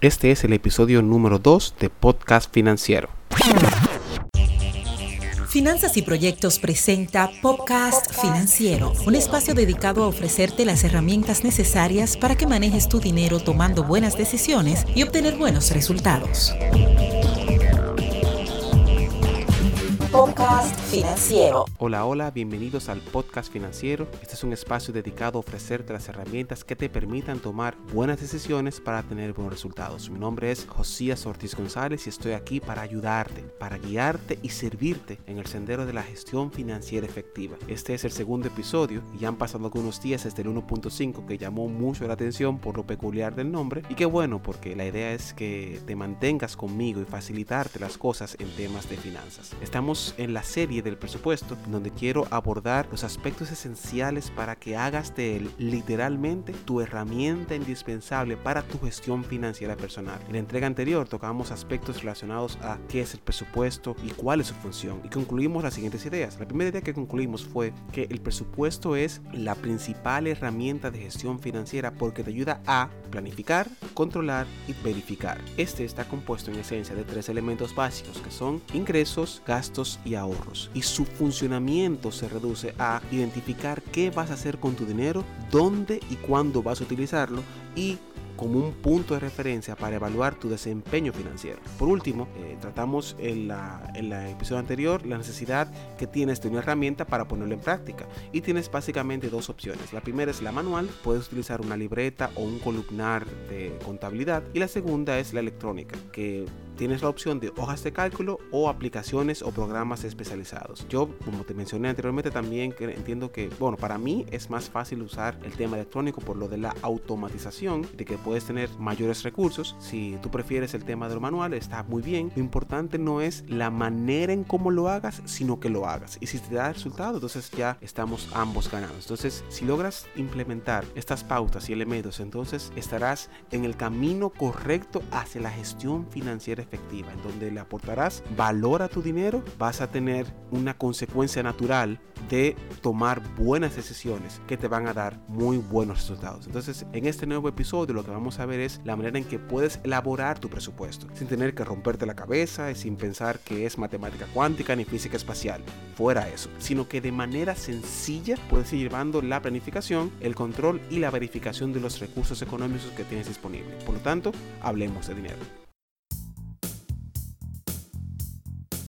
Este es el episodio número 2 de Podcast Financiero. Finanzas y Proyectos presenta Podcast Financiero, un espacio dedicado a ofrecerte las herramientas necesarias para que manejes tu dinero tomando buenas decisiones y obtener buenos resultados. Podcast Financiero. Hola, hola, bienvenidos al Podcast Financiero. Este es un espacio dedicado a ofrecerte las herramientas que te permitan tomar buenas decisiones para tener buenos resultados. Mi nombre es Josías Ortiz González y estoy aquí para ayudarte, para guiarte y servirte en el sendero de la gestión financiera efectiva. Este es el segundo episodio y ya han pasado algunos días desde el 1.5 que llamó mucho la atención por lo peculiar del nombre y qué bueno porque la idea es que te mantengas conmigo y facilitarte las cosas en temas de finanzas. Estamos en la serie del presupuesto, donde quiero abordar los aspectos esenciales para que hagas de él literalmente tu herramienta indispensable para tu gestión financiera personal. En la entrega anterior tocamos aspectos relacionados a qué es el presupuesto y cuál es su función. Y concluimos las siguientes ideas. La primera idea que concluimos fue que el presupuesto es la principal herramienta de gestión financiera porque te ayuda a planificar, controlar y verificar. Este está compuesto en esencia de tres elementos básicos que son ingresos, gastos y ahorros. Y su funcionamiento se reduce a identificar qué vas a hacer con tu dinero, dónde y cuándo vas a utilizarlo y como un punto de referencia para evaluar tu desempeño financiero. Por último, eh, tratamos en la, en la episodio anterior la necesidad que tienes de una herramienta para ponerlo en práctica y tienes básicamente dos opciones. La primera es la manual, puedes utilizar una libreta o un columnar de contabilidad y la segunda es la electrónica, que tienes la opción de hojas de cálculo o aplicaciones o programas especializados. Yo, como te mencioné anteriormente, también entiendo que, bueno, para mí es más fácil usar el tema electrónico por lo de la automatización, de que puedes tener mayores recursos. Si tú prefieres el tema de lo manual, está muy bien. Lo importante no es la manera en cómo lo hagas, sino que lo hagas. Y si te da resultado, entonces ya estamos ambos ganados. Entonces, si logras implementar estas pautas y elementos, entonces estarás en el camino correcto hacia la gestión financiera en donde le aportarás valor a tu dinero, vas a tener una consecuencia natural de tomar buenas decisiones que te van a dar muy buenos resultados. Entonces, en este nuevo episodio lo que vamos a ver es la manera en que puedes elaborar tu presupuesto, sin tener que romperte la cabeza y sin pensar que es matemática cuántica ni física espacial. Fuera eso, sino que de manera sencilla puedes ir llevando la planificación, el control y la verificación de los recursos económicos que tienes disponibles. Por lo tanto, hablemos de dinero.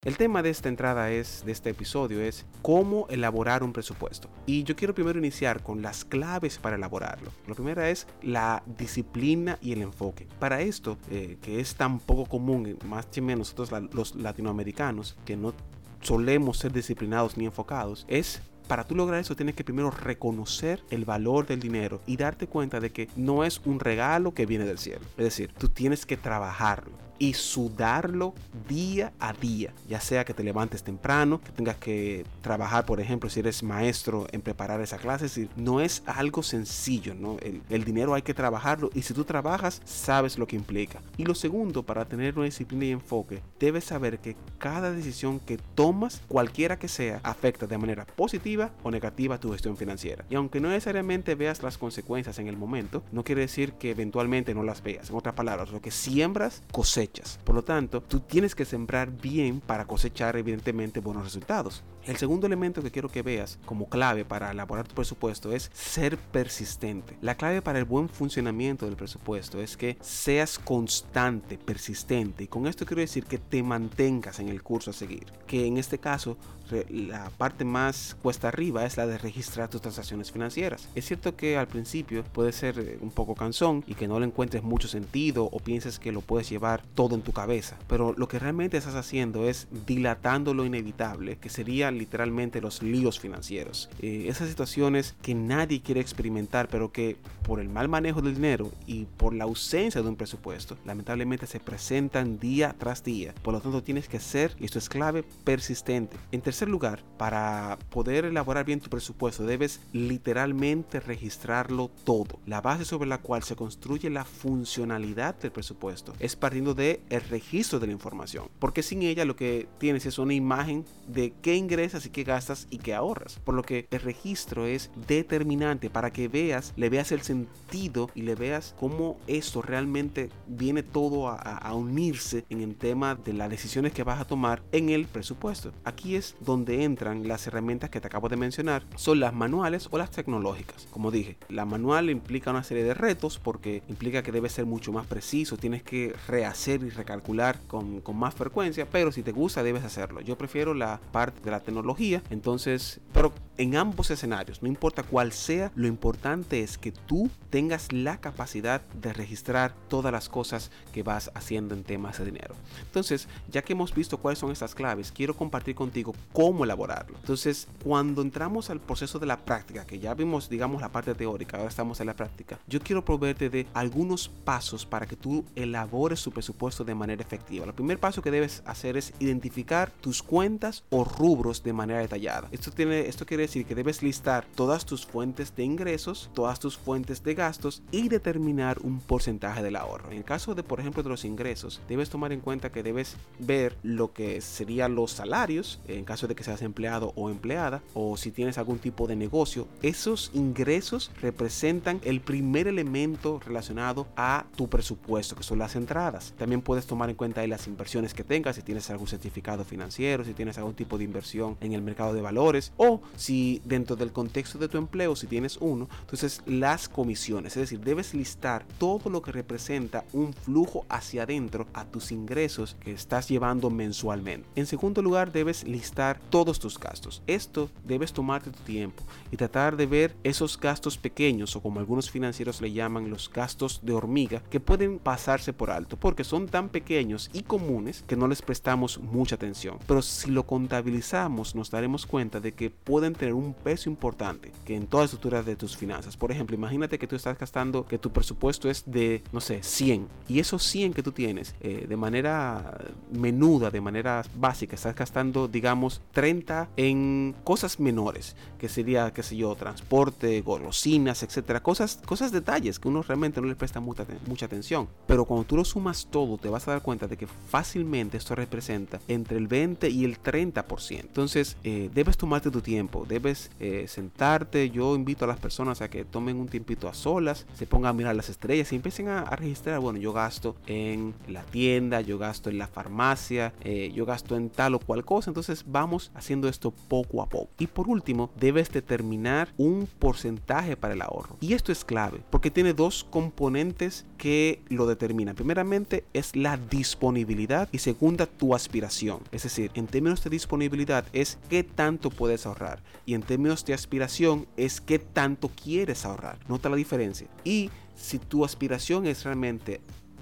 El tema de esta entrada es, de este episodio es cómo elaborar un presupuesto. Y yo quiero primero iniciar con las claves para elaborarlo. La primera es la disciplina y el enfoque. Para esto, eh, que es tan poco común, más que menos nosotros los latinoamericanos, que no solemos ser disciplinados ni enfocados, es para tú lograr eso tienes que primero reconocer el valor del dinero y darte cuenta de que no es un regalo que viene del cielo. Es decir, tú tienes que trabajarlo y sudarlo día a día, ya sea que te levantes temprano, que tengas que trabajar, por ejemplo, si eres maestro en preparar esa clase, es decir, no es algo sencillo, ¿no? El, el, dinero hay que trabajarlo y si tú trabajas, sabes lo que implica. Y lo segundo, para tener una disciplina y enfoque, debes saber que cada decisión que tomas, cualquiera que sea, afecta de manera positiva o negativa tu gestión financiera. Y aunque no necesariamente veas las consecuencias en el momento, no quiere decir que eventualmente no las veas. En otras palabras, lo que siembras, cosecha por lo tanto, tú tienes que sembrar bien para cosechar evidentemente buenos resultados. El segundo elemento que quiero que veas como clave para elaborar tu presupuesto es ser persistente. La clave para el buen funcionamiento del presupuesto es que seas constante, persistente. Y con esto quiero decir que te mantengas en el curso a seguir. Que en este caso la parte más cuesta arriba es la de registrar tus transacciones financieras. Es cierto que al principio puede ser eh, un poco cansón y que no le encuentres mucho sentido o pienses que lo puedes llevar todo en tu cabeza, pero lo que realmente estás haciendo es dilatando lo inevitable, que literalmente los líos financieros. Eh, esas situaciones que nadie quiere experimentar, pero que por el mal manejo del dinero y por la ausencia de un presupuesto, lamentablemente se presentan día tras día. Por lo tanto, tienes que ser, y esto es clave, persistente. En tercer lugar, para poder elaborar bien tu presupuesto, debes literalmente registrarlo todo. La base sobre la cual se construye la funcionalidad del presupuesto es partiendo de el registro de la información, porque sin ella lo que tienes es una imagen de qué ingresos y qué gastas y qué ahorras. Por lo que el registro es determinante para que veas, le veas el sentido y le veas cómo esto realmente viene todo a, a unirse en el tema de las decisiones que vas a tomar en el presupuesto. Aquí es donde entran las herramientas que te acabo de mencionar, son las manuales o las tecnológicas. Como dije, la manual implica una serie de retos porque implica que debe ser mucho más preciso, tienes que rehacer y recalcular con, con más frecuencia, pero si te gusta debes hacerlo. Yo prefiero la parte de la tecnología, entonces, pero en ambos escenarios, no importa cuál sea, lo importante es que tú tengas la capacidad de registrar todas las cosas que vas haciendo en temas de dinero. Entonces, ya que hemos visto cuáles son estas claves, quiero compartir contigo cómo elaborarlo. Entonces, cuando entramos al proceso de la práctica, que ya vimos, digamos, la parte teórica, ahora estamos en la práctica, yo quiero proveerte de algunos pasos para que tú elabores tu presupuesto de manera efectiva. El primer paso que debes hacer es identificar tus cuentas o rubros de manera detallada. Esto, tiene, esto quiere decir que debes listar todas tus fuentes de ingresos, todas tus fuentes de gastos y determinar un porcentaje del ahorro. En el caso de, por ejemplo, de los ingresos, debes tomar en cuenta que debes ver lo que serían los salarios, en caso de que seas empleado o empleada, o si tienes algún tipo de negocio. Esos ingresos representan el primer elemento relacionado a tu presupuesto, que son las entradas. También puedes tomar en cuenta las inversiones que tengas, si tienes algún certificado financiero, si tienes algún tipo de inversión en el mercado de valores, o si dentro del contexto de tu empleo, si tienes uno, entonces las comisiones, es decir, debes listar todo lo que representa un flujo hacia adentro a tus ingresos que estás llevando mensualmente. En segundo lugar, debes listar todos tus gastos. Esto debes tomarte tu tiempo y tratar de ver esos gastos pequeños o como algunos financieros le llaman los gastos de hormiga que pueden pasarse por alto porque son tan pequeños y comunes que no les prestamos mucha atención. Pero si lo contabilizamos nos daremos cuenta de que pueden tener un peso importante que en toda estructura de tus finanzas. Por ejemplo, imagínate que tú estás gastando, que tu presupuesto es de, no sé, 100 y esos 100 que tú tienes eh, de manera menuda, de manera básica, estás gastando, digamos, 30 en cosas menores, que sería, qué sé yo, transporte, golosinas, etcétera, cosas, cosas detalles que uno realmente no le presta mucha, mucha atención. Pero cuando tú lo sumas todo, te vas a dar cuenta de que fácilmente esto representa entre el 20 y el 30%. Entonces, eh, debes tomarte tu tiempo, debes eh, sentarte. Yo invito a las personas a que tomen un tiempito a solas, se pongan a mirar las estrellas y empiecen a, registrar, bueno, yo gasto en la tienda, yo gasto en la farmacia, eh, yo gasto en tal o cual cosa. Entonces vamos haciendo esto poco a poco. Y por último, debes determinar un porcentaje para el ahorro. Y esto es clave porque tiene dos componentes que lo determinan. Primeramente es la disponibilidad y segunda tu aspiración. Es decir, en términos de disponibilidad es qué tanto puedes ahorrar y en términos de aspiración es qué tanto quieres ahorrar. Nota la diferencia. Y si tu aspiración es realmente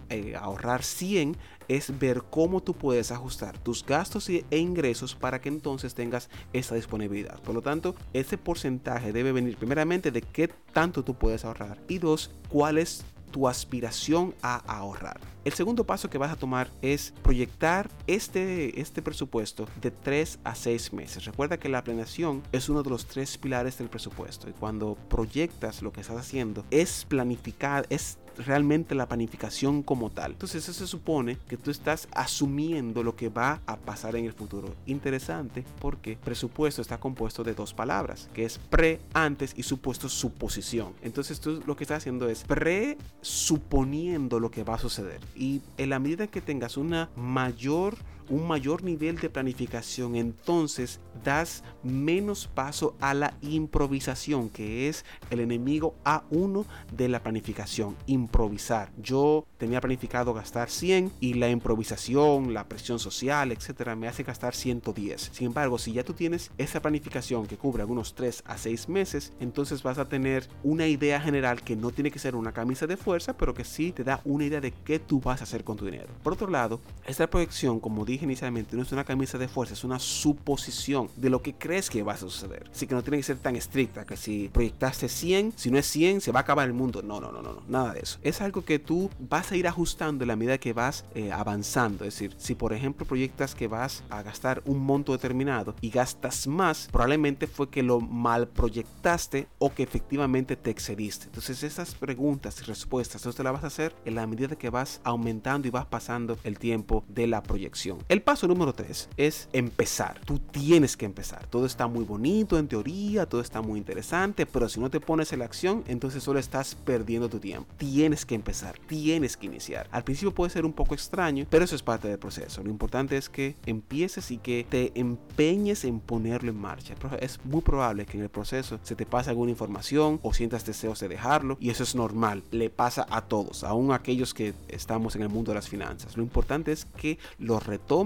eh, ahorrar 100 es ver cómo tú puedes ajustar tus gastos e ingresos para que entonces tengas esa disponibilidad. Por lo tanto, ese porcentaje debe venir primeramente de qué tanto tú puedes ahorrar y dos, cuál es tu aspiración a ahorrar. El segundo paso que vas a tomar es proyectar este, este presupuesto de 3 a 6 meses. Recuerda que la planeación es uno de los tres pilares del presupuesto y cuando proyectas lo que estás haciendo es planificar, es realmente la planificación como tal. Entonces eso se supone que tú estás asumiendo lo que va a pasar en el futuro. Interesante porque presupuesto está compuesto de dos palabras, que es pre, antes y supuesto, suposición. Entonces tú lo que estás haciendo es presuponiendo lo que va a suceder. Y en la medida que tengas una mayor un mayor nivel de planificación, entonces das menos paso a la improvisación, que es el enemigo A1 de la planificación, improvisar. Yo tenía planificado gastar 100 y la improvisación, la presión social, etcétera, me hace gastar 110. Sin embargo, si ya tú tienes esa planificación que cubre algunos 3 a 6 meses, entonces vas a tener una idea general que no tiene que ser una camisa de fuerza, pero que sí te da una idea de qué tú vas a hacer con tu dinero. Por otro lado, esta proyección, como dije inicialmente, no es una camisa de fuerza, es una suposición de lo que crees que va a suceder. Así que no tiene que ser tan estricta, que si proyectaste 100, si no es 100, se va a acabar el mundo. No, no, no, no, nada de eso. Es algo que tú vas a ir ajustando en la medida que vas eh, avanzando. Es decir, si por ejemplo proyectas que vas a gastar un monto determinado y gastas más, probablemente fue que lo mal proyectaste o que efectivamente te excediste. Entonces esas preguntas y respuestas, tú te las vas a hacer en la medida que vas aumentando y vas pasando el tiempo de la proyección. El paso número 3 es empezar. Tú tienes que empezar. Todo está muy bonito en teoría, todo está muy interesante, pero si no te pones en la acción, entonces solo estás perdiendo tu tiempo. Tienes que empezar, tienes que iniciar. Al principio puede ser un poco extraño, pero eso es parte del proceso. Lo importante es que empieces y que te empeñes en ponerlo en marcha. Es muy probable que en el proceso se te pase alguna información o sientas deseos de dejarlo y eso es normal. Le pasa a todos, aún a aquellos que estamos en el mundo de las finanzas. Lo importante es que lo retomes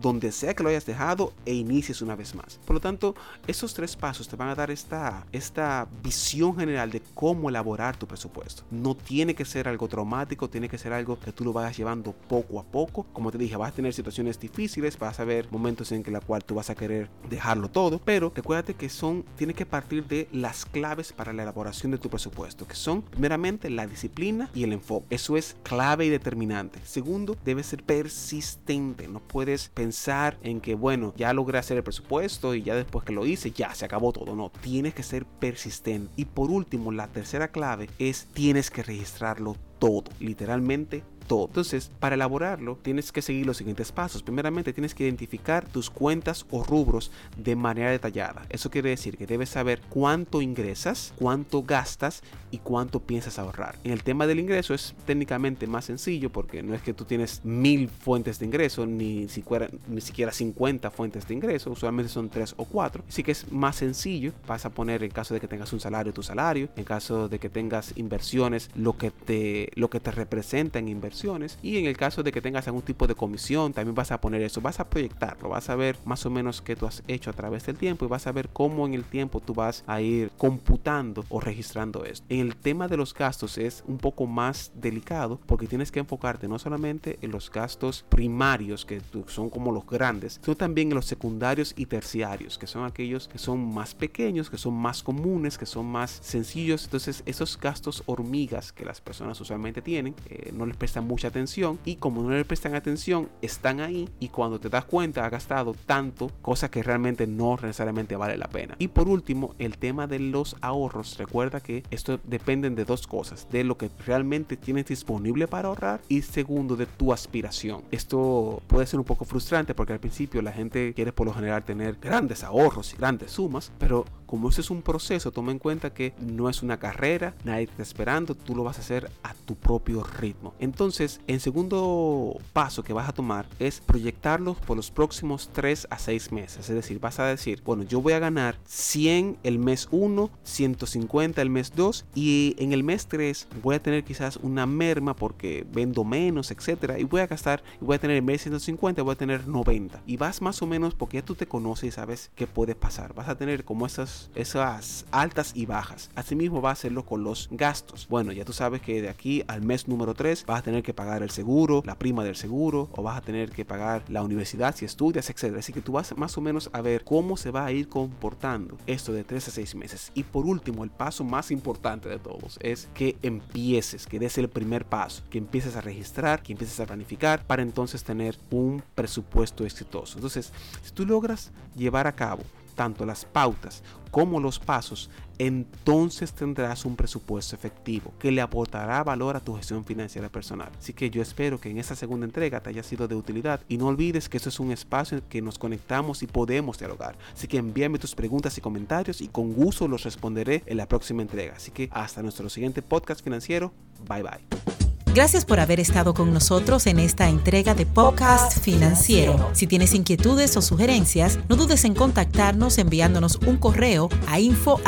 donde sea que lo hayas dejado e inicies una vez más. Por lo tanto, esos tres pasos te van a dar esta, esta visión general de cómo elaborar tu presupuesto. No tiene que ser algo traumático, tiene que ser algo que tú lo vayas llevando poco a poco. Como te dije, vas a tener situaciones difíciles, vas a ver momentos en que la cual tú vas a querer dejarlo todo, pero recuérdate que son, tiene que partir de las claves para la elaboración de tu presupuesto, que son primeramente la disciplina y el enfoque. Eso es clave y determinante. Segundo, debes ser persistente. No puedes pensar en que, bueno, ya logré hacer el presupuesto y ya después que lo hice, ya se acabó todo. No, tienes que ser persistente. Y por último, la tercera clave es tienes que registrarlo todo, literalmente todo. Entonces, para elaborarlo, tienes que seguir los siguientes pasos. Primeramente, tienes que identificar tus cuentas o rubros de manera detallada. Eso quiere decir que debes saber cuánto ingresas, cuánto gastas y cuánto piensas ahorrar. En el tema del ingreso es técnicamente más sencillo porque no es que tú tienes mil fuentes de ingreso ni siquiera, ni siquiera 50 fuentes de ingreso. Usualmente son tres o cuatro. Así que es más sencillo. Vas a poner en caso de que tengas un salario, tu salario. En caso de que tengas inversiones, lo que te, lo que te representa en inversión y en el caso de que tengas algún tipo de comisión también vas a poner eso, vas a proyectarlo, vas a ver más o menos qué tú has hecho a través del tiempo y vas a ver cómo en el tiempo tú vas a ir computando o registrando esto. En el tema de los gastos es un poco más delicado porque tienes que enfocarte no solamente en los gastos primarios que son como los grandes, sino también en los secundarios y terciarios que son aquellos que son más pequeños, que son más comunes, que son más sencillos. Entonces esos gastos hormigas que las personas usualmente tienen eh, no les prestan mucha atención y como no le prestan atención están ahí y cuando te das cuenta ha gastado tanto, cosa que realmente no necesariamente vale la pena. Y por último, el tema de los ahorros. Recuerda que esto dependen de dos cosas, de lo que realmente tienes disponible para ahorrar y segundo de tu aspiración. Esto puede ser un poco frustrante porque al principio la gente quiere por lo general tener grandes ahorros y grandes sumas, pero como eso es un proceso, toma en cuenta que no es una carrera, nadie te está esperando, tú lo vas a hacer a tu propio ritmo. Entonces, el segundo paso que vas a tomar es proyectarlo por los próximos 3 a 6 meses. Es decir, vas a decir, bueno, yo voy a ganar 100 el mes 1, 150 el mes 2 y en el mes 3 voy a tener quizás una merma porque vendo menos, etcétera, y voy a gastar, y voy a tener el mes 150, voy a tener 90. Y vas más o menos porque ya tú te conoces y sabes qué puede pasar. Vas a tener como esas esas altas y bajas. Asimismo va a hacerlo con los gastos. Bueno, ya tú sabes que de aquí al mes número 3 vas a tener que pagar el seguro, la prima del seguro, o vas a tener que pagar la universidad si estudias, etc. Así que tú vas más o menos a ver cómo se va a ir comportando esto de 3 a 6 meses. Y por último, el paso más importante de todos es que empieces, que des el primer paso, que empieces a registrar, que empieces a planificar para entonces tener un presupuesto exitoso. Entonces, si tú logras llevar a cabo tanto las pautas como los pasos, entonces tendrás un presupuesto efectivo que le aportará valor a tu gestión financiera personal. Así que yo espero que en esta segunda entrega te haya sido de utilidad y no olvides que esto es un espacio en que nos conectamos y podemos dialogar. Así que envíame tus preguntas y comentarios y con gusto los responderé en la próxima entrega. Así que hasta nuestro siguiente podcast financiero. Bye bye. Gracias por haber estado con nosotros en esta entrega de Podcast Financiero. Si tienes inquietudes o sugerencias, no dudes en contactarnos enviándonos un correo a info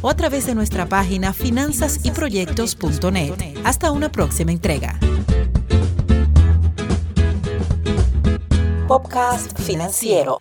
o a través de nuestra página finanzasyproyectos.net. Hasta una próxima entrega. Podcast Financiero.